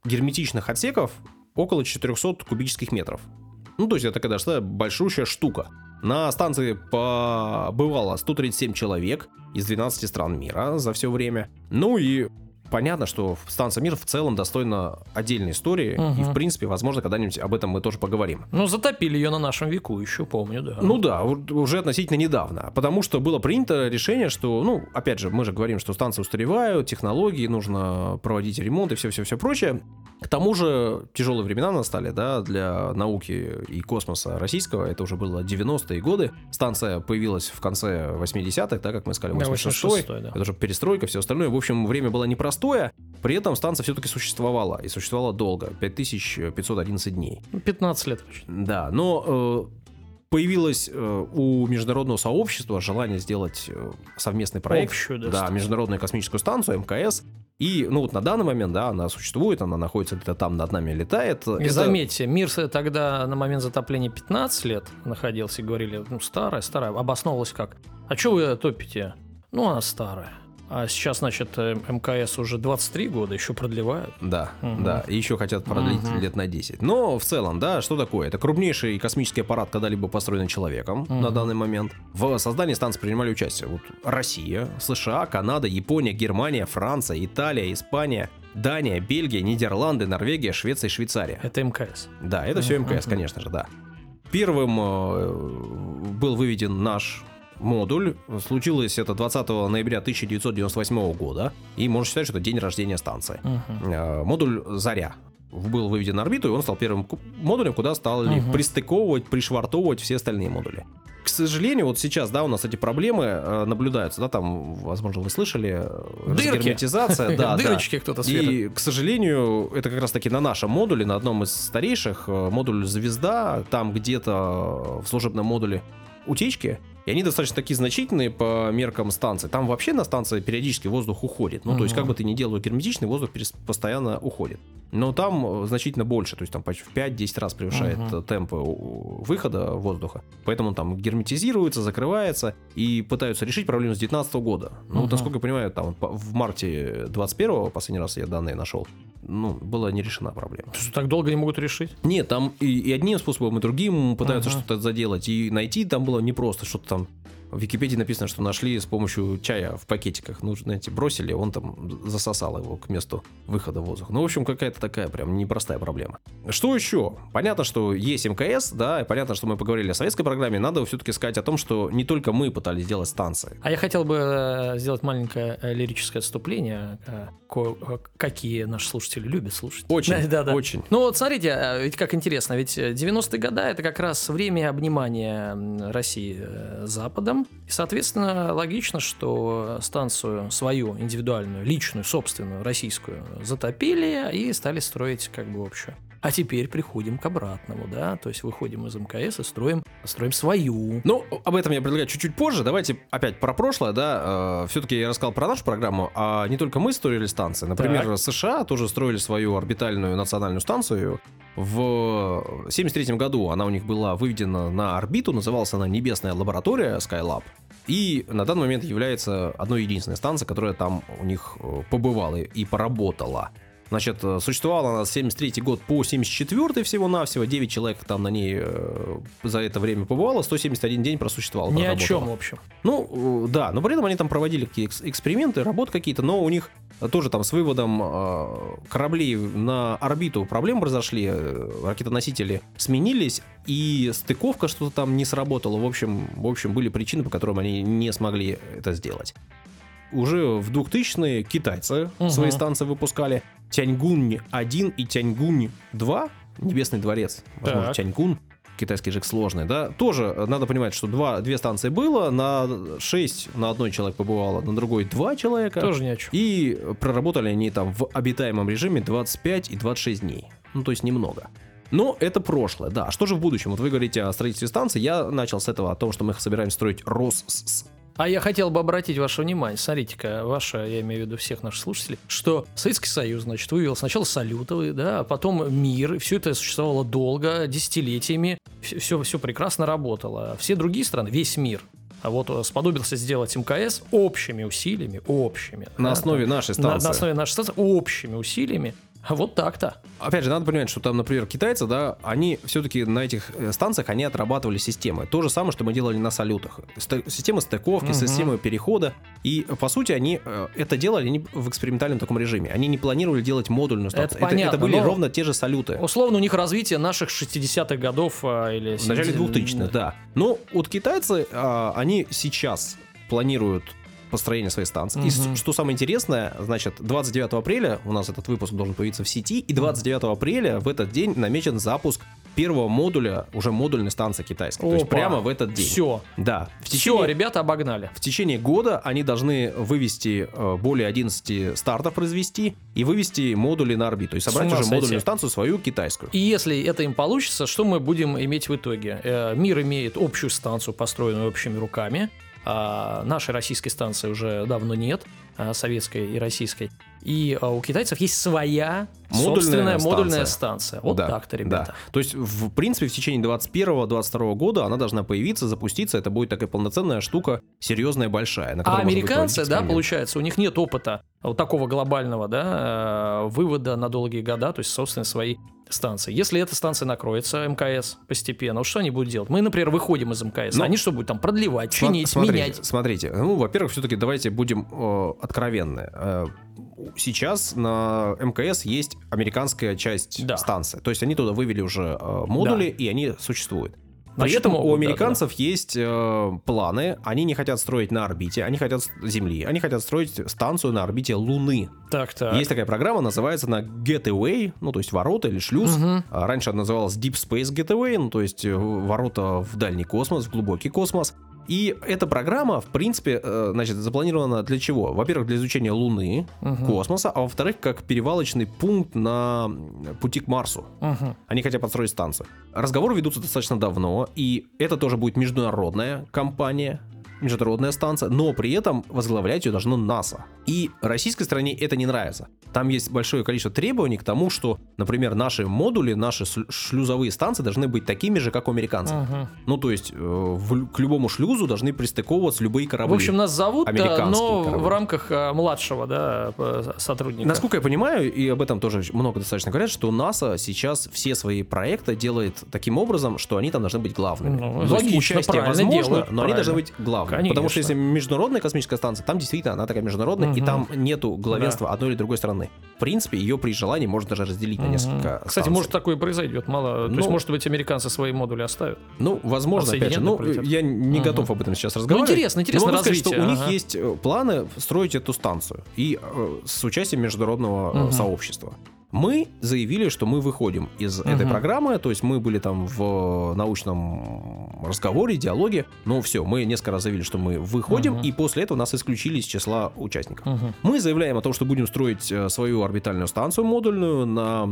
герметичных отсеков около 400 кубических метров. Ну, то есть это, конечно, большущая штука. На станции побывало 137 человек из 12 стран мира за все время. Ну и понятно, что станция мир в целом достойна отдельной истории. И, в принципе, возможно, когда-нибудь об этом мы тоже поговорим. Ну, затопили ее на нашем веку, еще помню, да. Ну да, уже относительно недавно. Потому что было принято решение, что, ну, опять же, мы же говорим, что станции устаревают, технологии, нужно проводить ремонт и все-все-все прочее. К тому же тяжелые времена настали, да, для науки и космоса российского. Это уже было 90-е годы. Станция появилась в конце 80-х, да, как мы сказали, Да, 86-й. 86-й, да. Это уже перестройка, все остальное. В общем, время было непростое. При этом станция все-таки существовала. И существовала долго. 5511 дней. 15 лет почти. Да, но э, появилось э, у международного сообщества желание сделать э, совместный проект. Общую, да, да, международную космическую станцию МКС. И, ну вот на данный момент, да, она существует, она находится где-то там над нами летает. И Это- заметьте, мир тогда на момент затопления 15 лет находился, и говорили, ну, старая, старая, обосновывалась как? А что вы топите? Ну, она старая. А сейчас, значит, э, МКС уже 23 года, еще продлевают. Да, Мгм. да, и еще хотят продлить Мгм. лет на 10. Но в целом, да, что такое? Это крупнейший космический аппарат, когда-либо построенный человеком на Мгм. данный момент. В создании станции принимали участие вот Россия, США, Канада, Япония, Германия, Франция, Италия, Испания, Дания, Бельгия, Нидерланды, Норвегия, Швеция и Швейцария. Это МКС. Да, это все МКС, конечно же, да. Первым э, был выведен наш модуль. Случилось это 20 ноября 1998 года. И можно считать, что это день рождения станции. Э, Модуль «Заря» был выведен на орбиту, и он стал первым модулем, куда стали Мгм. пристыковывать, пришвартовывать все остальные модули. К сожалению, вот сейчас, да, у нас эти проблемы э, наблюдаются, да, там, возможно, вы слышали, э, Дырки. разгерметизация, да, да. Дырочки кто-то светит. И, к сожалению, это как раз-таки на нашем модуле, на одном из старейших, модуль «Звезда», там где-то в служебном модуле утечки, и они достаточно такие значительные по меркам станции. Там вообще на станции периодически воздух уходит. Ну, то есть, как бы ты ни делал герметичный, воздух постоянно уходит. Но там э, значительно больше, то есть там почти в 5-10 раз превышает э, темпы выхода воздуха. Поэтому он там герметизируется, закрывается и пытаются решить проблему с 2019 года. Ну, вот, Мгм. насколько я понимаю, там в марте 21 последний раз я данные нашел, ну, была не решена проблема. Что, так долго не могут решить? Нет, там и, и одним способом, и другим пытаются Ага. что-то заделать. И найти там было непросто, что-то там в Википедии написано, что нашли с помощью чая в пакетиках. Ну, знаете, бросили, он там засосал его к месту выхода воздуха. Ну, в общем, какая-то такая прям непростая проблема. Что еще? Понятно, что есть МКС, да, и понятно, что мы поговорили о советской программе. Надо все-таки сказать о том, что не только мы пытались сделать станции. А я хотел бы э, сделать маленькое э, лирическое отступление, э, какие наши слушатели любят слушать. Очень, Да, да. очень. Ну вот смотрите, ведь как интересно, ведь э, 90-е годы это как раз время обнимания России э, И, соответственно, логично, что станцию свою, индивидуальную, личную, собственную, российскую, затопили и стали строить как бы общую. А теперь приходим к обратному, да, то есть выходим из МКС и строим, строим свою. Ну, об этом я предлагаю чуть-чуть позже. Давайте опять про прошлое, да. Э, все-таки я рассказал про нашу программу, а не только мы строили станции. Например, Так. США тоже строили свою орбитальную национальную станцию. В 73 году она у них была выведена на орбиту, называлась она Небесная лаборатория Skylab. И на данный момент является одной единственной станцией, которая там у них э, побывала и поработала. Значит, э, существовала она с 73 год по 74 всего-навсего. 9 человек там на ней э, за это время побывало. 171 день просуществовала. Ни о чем, в общем. Ну, э, да, но при этом они там проводили какие экс- эксперименты, работы какие-то, но у них тоже там с выводом кораблей на орбиту проблемы произошли, э, ракетоносители сменились, и стыковка что-то там не сработала. В общем, в общем, были причины, по которым они не смогли это сделать. Уже в 2000-е китайцы Мгм. свои станции выпускали. Тяньгунь-1 и Тяньгунь-2, Небесный дворец, возможно, Так. Тяньгун, китайский язык сложный, да, тоже э, надо понимать, что два, две станции было, на 6 на одной человек побывало, на другой 2 человека. Тоже ни о чем. И проработали они там в обитаемом режиме 25 и 26 дней. Ну, то есть немного. Но это прошлое, да. Что же в будущем? Вот вы говорите о строительстве станции. Я начал с этого, о том, что мы собираемся строить РОСС. А я хотел бы обратить ваше внимание, смотрите-ка, ваше, я имею в виду всех наших слушателей, что Советский Союз, значит, вывел сначала салютовый, да, а потом мир, и все это существовало долго, десятилетиями, все, все прекрасно работало. Все другие страны, весь мир, а вот э, сподобился сделать МКС общими усилиями, общими. На да, основе нашей на, станции. на основе нашей станции, общими усилиями. А вот так-то. Опять же, надо понимать, что там, например, китайцы, да, они все-таки на этих э, станциях, они отрабатывали системы. То же самое, что мы делали на салютах. Сте- система стыковки, Мгм. система перехода. И, по сути, они э, это делали не в экспериментальном таком режиме. Они не планировали делать модульную станцию. это, понятно, были но- ровно те же салюты. Условно, у них развитие наших 60-х годов а, или... В начале 70 2000-х, да. Но вот китайцы, а, они сейчас планируют построение своей станции. И с- Мгм. что самое интересное, значит, 29 апреля у нас этот выпуск должен появиться в сети, и 29 апреля в этот день намечен запуск первого модуля, уже модульной станции китайской. То есть Опа. прямо в этот день. Все. Да. В Все, течение, ребята обогнали. в течение года они должны вывести э, более 11 стартов произвести и вывести модули на орбиту. И собрать уже сойти. модульную станцию свою китайскую. И если это им получится, что мы будем иметь в итоге? Э, Мир имеет общую станцию, построенную общими руками. А нашей российской станции уже давно нет, а, советской и российской. И а, у китайцев есть своя Модульная собственная станция. модульная станция. Вот Да, так-то, ребята. да. То есть, в принципе, в течение 21-22 года она должна появиться, запуститься. Это будет такая полноценная штука, серьезная, большая. А американцы, да, получается, у них нет опыта вот такого глобального, да, э, вывода на долгие года, то есть, собственно, своей станции. Если эта станция накроется, МКС, постепенно, вот что они будут делать? Мы, например, выходим из МКС, Ну, они что будут там продлевать, чинить, смотрите, менять? Смотрите, ну, во-первых, все-таки давайте будем э, откровенны. Э, сейчас на МКС есть американская часть Да. станции. То есть они туда вывели уже э, модули, и они существуют. Могут, у да, американцев есть э, планы, они не хотят строить на орбите, они хотят Земли, они хотят строить станцию на орбите Луны. Так, так. Есть такая программа, называется она Getaway, ну то есть ворота или шлюз. А Раньше она называлась Deep Space Getaway, ну то есть э, ворота в дальний космос, в глубокий космос. И эта программа, в принципе, э, значит, запланирована для чего? Во-первых, для изучения Луны, Мгм. космоса, а во-вторых, как перевалочный пункт на м, пути к Марсу. Мгм. Они хотят построить станцию. Разговоры ведутся достаточно давно, и это тоже будет международная компания, международная станция, но при этом возглавлять ее должно НАСА. И российской стране это не нравится. Там есть большое количество требований к тому, что, например, наши модули, наши шлю- шлюзовые станции должны быть такими же, как у американцев. Мгм. Ну, то есть э, в к любому шлюзу должны пристыковываться любые корабли. В общем, нас зовут, Американские но корабли. в рамках а, младшего, да, п- сотрудника. Насколько я понимаю, и об этом тоже много достаточно говорят, что НАСА сейчас все свои проекты делает таким образом, что они там должны быть главными. Ну, есть логично, участие правильно возможно, делают, но они правильно. должны быть главными. Потому что Конечно. если международная космическая станция, там действительно она такая международная, и Мгм. там нету главенства одной или другой страны. В принципе, ее при желании можно даже разделить на Мгм. несколько Кстати, станций. может такое и произойдет, мало. То есть, Ну, может быть, американцы свои модули оставят. Ну, возможно, опять же, ну, я не Мгм. готов об этом сейчас разговаривать. интересно, интересно Но могу сказать, что у них ага. есть э, планы строить эту станцию и э, с участием международного Мгм. сообщества. Мы заявили, что мы выходим из этой Мгм. программы, то есть мы были там в научном разговоре, диалоге, но все, мы несколько раз заявили, что мы выходим, Мгм. и после этого нас исключили из числа участников. Мгм. Мы заявляем о том, что будем строить э, свою орбитальную станцию модульную на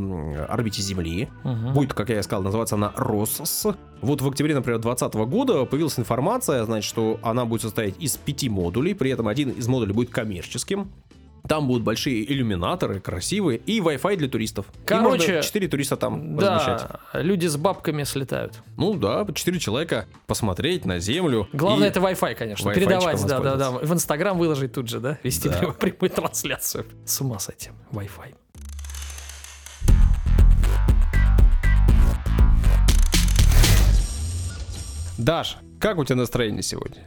орбите Земли. Мгм. Будет, как я и сказал, называться она РОСС. Вот в октябре, например, 2020 года появилась информация, значит, что она будет состоять из пяти модулей, при этом один из модулей будет коммерческим. Там будут большие иллюминаторы, красивые, и Wi-Fi для туристов. И Короче, можно 4 туриста там размещать. Да, люди с бабками слетают. Ну да, 4 человека посмотреть на Землю. Главное, И- это Wi-Fi, конечно. Передавать, да, да, да. В Инстаграм выложить тут же, да? Вести Да. прям- прямую трансляцию. С ума с этим. Wi-Fi. Даш, как у тебя настроение сегодня?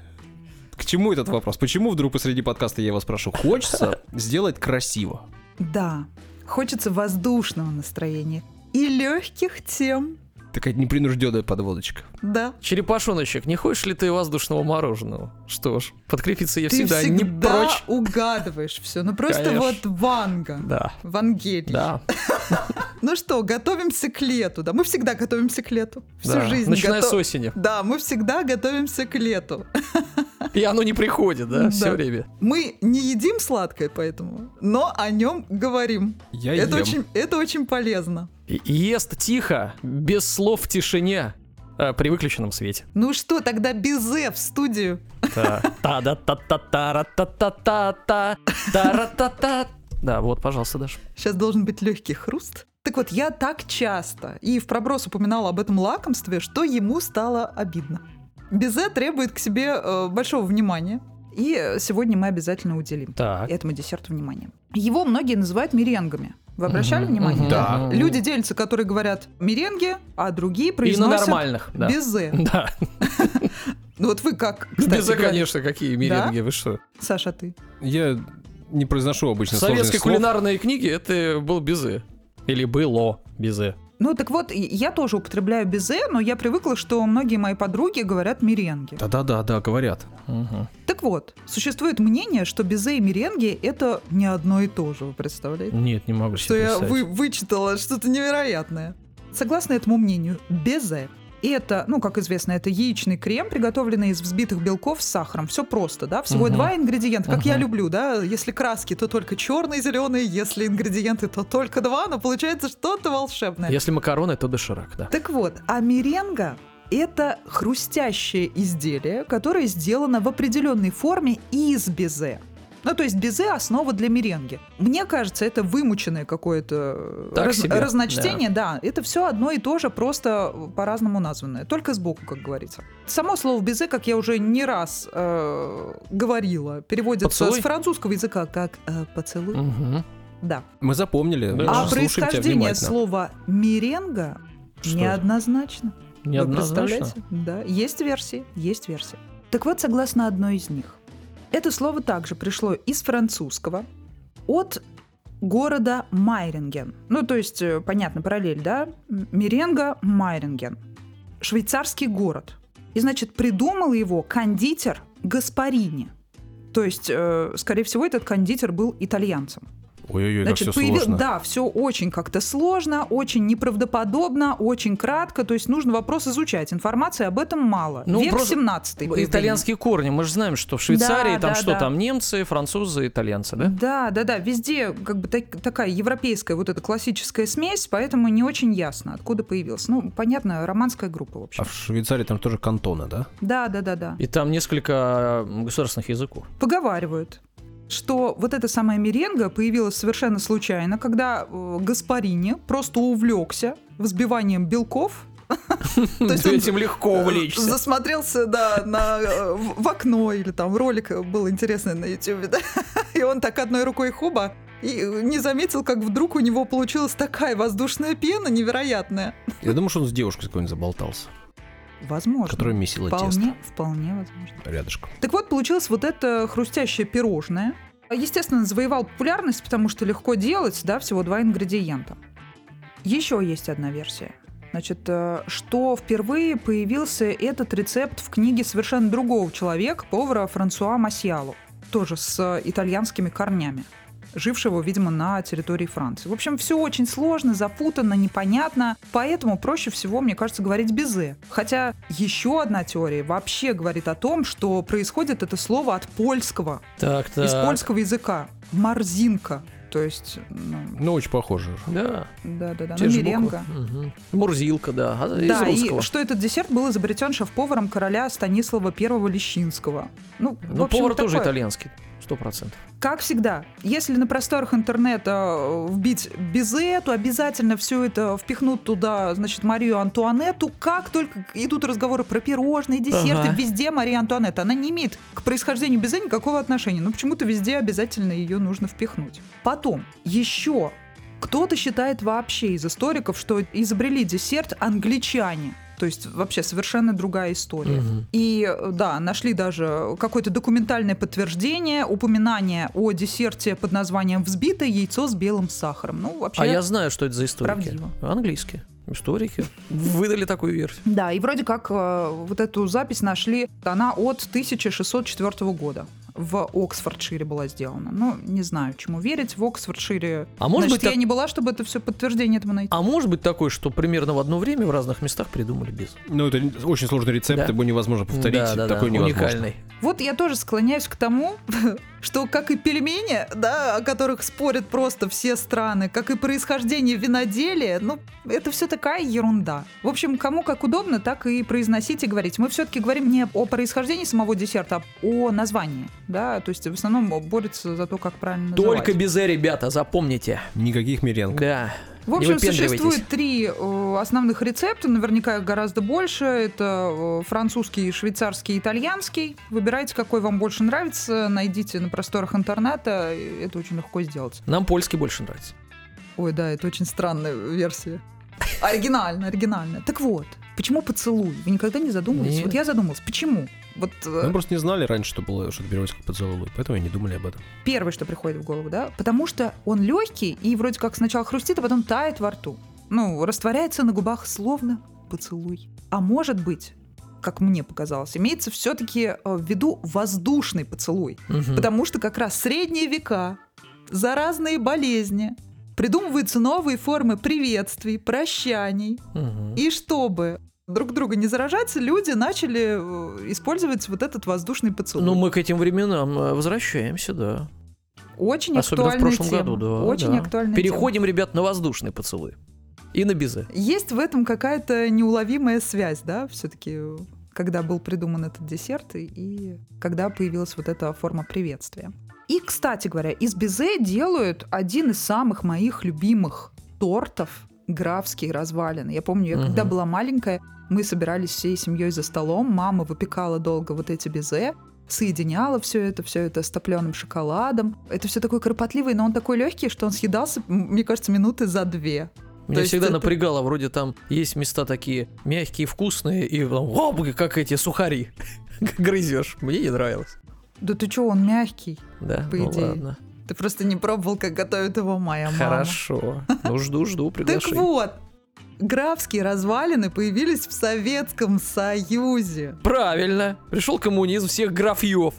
К чему этот вопрос? Почему вдруг посреди подкаста я вас прошу? Хочется сделать красиво. Да, хочется воздушного настроения и легких тем. Такая непринужденная подводочка. Да. Черепашоночек, не хочешь ли ты воздушного мороженого? Что ж, подкрепиться я Ты всегда, всегда, не прочь. угадываешь все. Ну просто Конечно. вот Ванга. Да, Вангелий. да. Ну что, готовимся к лету. Да, мы всегда готовимся к лету. Всю да. жизнь. Начиная готов- с осени. Да, мы всегда готовимся к лету. И оно не приходит, да, Да. все время. Мы не едим сладкое, поэтому, но о нем говорим. Я это, ем. очень, это очень полезно. Ест тихо, без слов в тишине, э, при выключенном свете. Ну что, тогда безе в студию. Та-да-та-та-та-ра-та-та-та-та, та-ра-та-та. Да, вот, пожалуйста, Даш. Сейчас должен быть легкий хруст. Так вот, я так часто и в проброс упоминала об этом лакомстве, что ему стало обидно. Безе требует к себе э, большого внимания. И э, сегодня мы обязательно уделим Так. этому десерту внимание. Его многие называют меренгами. Вы обращали Мгм, внимание? Да. мгм. Люди делятся, которые говорят меренги, а другие И на произносят нормальных, да. безе. Да, Ну вот вы как, кстати, безе, говорите? конечно, какие меренги, вы что? Саша, ты? Я не произношу В обычно слов. кулинарной книге это был безе. Или было безе. Ну так вот, я тоже употребляю безе, но я привыкла, что многие мои подруги говорят меренги. Да-да-да, да, говорят. Мгм. Так вот, существует мнение, что безе и меренги это не одно и то же, вы представляете? Нет, не могу Что себе я представить. вы, вычитала что-то невероятное. Согласно этому мнению, безе это, ну, как известно, это яичный крем, приготовленный из взбитых белков с сахаром. Все просто, да? Всего Мгм. два ингредиента, как я Мгм. люблю, да? Если краски, то только черный и зеленый, если ингредиенты, то только два, но получается что-то волшебное. Если макароны, то доширак, да. Так вот, а меренга это хрустящее изделие, которое сделано в определенной форме из безе. Ну, то есть безе основа для меренги. Мне кажется, это вымученное какое-то Так раз- себе, разночтение. Да. это все одно и то же, просто по-разному названное. Только сбоку, как говорится. Само слово безе, как я уже не раз э, говорила, переводится Поцелуй? с французского языка как э, поцелуй. Мгм. Да. Мы запомнили. Да. А происхождение слова меренга Что это? неоднозначно. Вы Неоднозначно. представляете? Да, есть версии, есть версии. Так вот, согласно одной из них, это слово также пришло из французского от города Майринген. Ну, то есть, э, понятно, параллель, да? Меренга Майринген. Швейцарский город. И, значит, придумал его кондитер Гаспарини. То есть, э, скорее всего, этот кондитер был итальянцем. Ой-ой-ой, как все появи- сложно. Да, все очень как-то сложно, очень неправдоподобно, очень кратко. То есть нужно вопрос изучать. Информации об этом мало. Ну, Век просто 17 Итальянские корни. Мы же знаем, что в Швейцарии Да, там да, что да. там немцы, французы, итальянцы, да? Да, да, да. Везде как бы так- такая европейская вот эта классическая смесь, поэтому не очень ясно, откуда появилась. Ну, понятно, романская группа, в общем. А в Швейцарии там тоже кантоны, да? Да, да, да, да. И там несколько государственных языков. Поговаривают, что вот эта самая меренга появилась совершенно случайно, когда э, Гаспарини просто увлекся взбиванием белков. То есть он Этим легко увлечься. Засмотрелся, да, на, э, в окно или там ролик был интересный на YouTube, да, и он так одной рукой хоба и не заметил, как вдруг у него получилась такая воздушная пена невероятная. Я думаю, что он с девушкой какой-нибудь заболтался, Возможно. которая месила тесто Вполне, вполне возможно. рядышком. Так вот, получилось вот это хрустящее пирожное. Естественно, завоевал популярность, потому что легко делать, да, всего два ингредиента. Еще есть одна версия. Значит, э, что впервые появился этот рецепт в книге совершенно другого человека, повара Франсуа Масьяло, тоже с э, итальянскими корнями. Жившего, видимо, на территории Франции. В общем, все очень сложно, запутанно, непонятно, поэтому проще всего, мне кажется, говорить безе. Хотя еще одна теория вообще говорит о том, что происходит это слово от польского, Так, так. из польского языка. Морзинка. То есть, ну, Ну, очень похоже. Да. да, да, да, те ну, меренга. Мгм. Мурзилка, да. а Из Да, русского. и что этот десерт был изобретен шеф-поваром короля Станислава I Лещинского. Ну, в Ну, общем, повар тоже такое. итальянский. Сто процентов. Как всегда, если на просторах интернета э, вбить безе, то обязательно все это впихнут туда, значит, Марию Антуанетту. Как только идут разговоры про пирожные, десерты, Ага. везде Мария Антуанетта. Она не имеет к происхождению безе никакого отношения, но почему-то везде обязательно ее нужно впихнуть. Потом, еще кто-то считает вообще из историков, что изобрели десерт англичане. То есть вообще совершенно другая история. Мгм. И да, нашли даже какое-то документальное подтверждение, упоминание о десерте под названием «взбитое яйцо с белым сахаром». Ну, вообще... А я знаю, что это за историки. Правдиво. Английские. Историки. Выдали такую версию. Да, и вроде как э, вот эту запись нашли, она от 1604 года. В Оксфордшире была сделана. Ну, не знаю, чему верить. В Оксфордшире... А может Значит, быть, я так- не была, чтобы это все подтверждение этому найти. А может быть такое, что примерно в одно время в разных местах придумали без. Ну, это очень сложный рецепт, Да. его невозможно повторить. Да, да, да, Такой невозможно. уникальный. Вот я тоже склоняюсь к тому, что как и пельмени, да, о которых спорят просто все страны, как и происхождение виноделия, ну, это все такая ерунда. В общем, кому как удобно, так и произносить и говорить. Мы все-таки говорим не о происхождении самого десерта, а о названии, да, то есть в основном борются за то, как правильно Только называть. безе, ребята, запомните. Никаких меренг. Да. В общем, существует три э, основных рецепта, наверняка их гораздо больше. Это э, французский, швейцарский, итальянский. Выбирайте, какой вам больше нравится, найдите на просторах интернета, это очень легко сделать. Нам польский больше нравится. Ой, да, это очень странная версия. Оригинально, оригинально. Так вот, почему поцелуй? Вы никогда не задумывались? Нет. Вот я задумалась, почему? Вот э, Мы просто не знали раньше, что было, что это переводится как поцелуй, поэтому и не думали об этом. первое, что приходит в голову, да? Потому что он легкий и вроде как сначала хрустит, а потом тает во рту. Ну, растворяется на губах словно поцелуй. А может быть, как мне показалось, имеется все-таки в виду воздушный поцелуй. Мгм. Потому что как раз средние века, заразные болезни, придумываются новые формы приветствий, прощаний. Мгм. И чтобы друг друга не заражаться, люди начали э, использовать вот этот воздушный поцелуй. Ну, мы к этим временам э, возвращаемся, да. Очень Особенно в актуальная прошлом тема. году, да. Очень да. актуальная Переходим, ребят, на воздушный поцелуй. И на безе. тема. Есть в этом какая-то неуловимая связь, да, все-таки, когда был придуман этот десерт и, и когда появилась вот эта форма приветствия. И, кстати говоря, из безе делают один из самых моих любимых тортов графские развалины. Я помню, я когда Мгм. была маленькая, мы собирались всей семьей за столом, мама выпекала долго вот эти безе, соединяла все это, все это с топленым шоколадом. Это все такое кропотливое, но он такой легкий, что он съедался, мне кажется, минуты за две. Меня есть всегда это- напрягало, вроде там есть места такие мягкие, вкусные, и там, оп, как эти сухари. Грызешь. Мне не нравилось. Да ты чё, он мягкий. Да, По ну идее. ладно. Ты просто не пробовал, как готовит его моя мама. Хорошо. Ну, жду, жду, Так приглашение. вот, графские развалины появились в Советском Союзе. Правильно. Пришел коммунизм, всех графьев.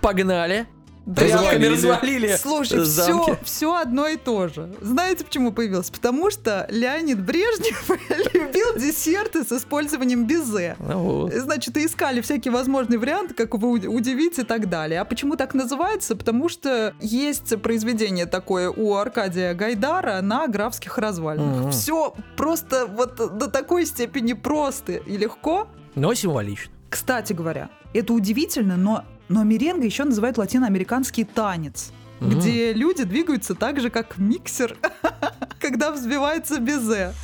Погнали. Да Тряпками развалили Слушай, замки. все, все одно и то же. Знаете, почему появилось? Потому что Леонид Брежнев любил десерты с использованием безе. Ну вот. Значит, и искали всякие возможные варианты, как его уд- удивить и так далее. А почему так называется? Потому что есть произведение такое у Аркадия Гайдара на графских развалинах. Все просто вот до такой степени просто и легко. Но символично. Кстати говоря, это удивительно, но, но меренга еще называют латиноамериканский танец. Мгм. Где люди двигаются так же, как миксер, когда взбивается безе.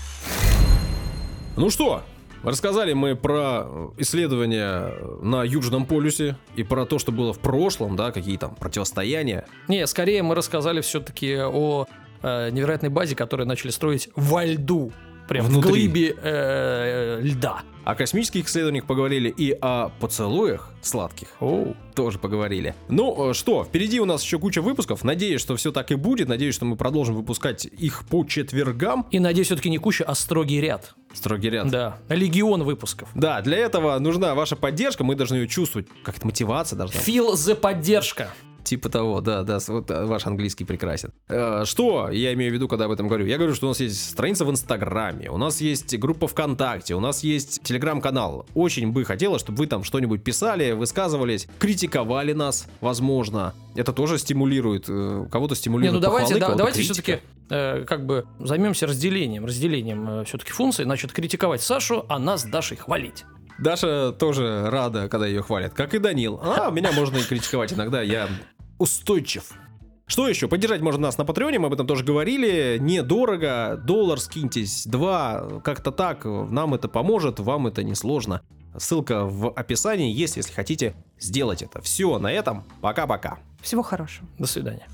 Ну что, рассказали мы про исследования на Южном полюсе и про то, что было в прошлом, да, какие там противостояния. Не, скорее мы рассказали все-таки о э, невероятной базе, которую начали строить во льду. Прям Внутри. в глыбе э, льда. О космических исследованиях поговорили и о поцелуях сладких. Оу. Тоже поговорили. Ну э, что, впереди у нас еще куча выпусков. Надеюсь, что все так и будет. Надеюсь, что мы продолжим выпускать их по четвергам. И надеюсь, все-таки не куча, а строгий ряд. Строгий ряд. Да. Легион выпусков. Да, для этого нужна ваша поддержка. Мы должны ее чувствовать. Как это мотивация должна быть. Фил за поддержка. Типа того, да, да, вот э, ваш английский прекрасен. Э, что я имею в виду, когда об этом говорю? Я говорю, что у нас есть страница в Инстаграме, у нас есть группа ВКонтакте, у нас есть Телеграм-канал. Очень бы хотелось, чтобы вы там что-нибудь писали, высказывались, критиковали нас, возможно. Это тоже стимулирует, э, кого-то стимулирует Не, ну давайте, похвалы, да, кого-то давайте все-таки э, как бы займемся разделением, разделением э, все-таки функций. Значит, критиковать Сашу, а нас Дашей хвалить. Даша тоже рада, когда ее хвалят, как и Данил. А, меня можно и критиковать иногда, я устойчив. Что еще? Поддержать можно нас на Патреоне, мы об этом тоже говорили. Недорого, доллар скиньтесь, два, как-то так. Нам это поможет, вам это не сложно. Ссылка в описании есть, если хотите сделать это. Все, на этом. Пока-пока. Всего хорошего. До свидания.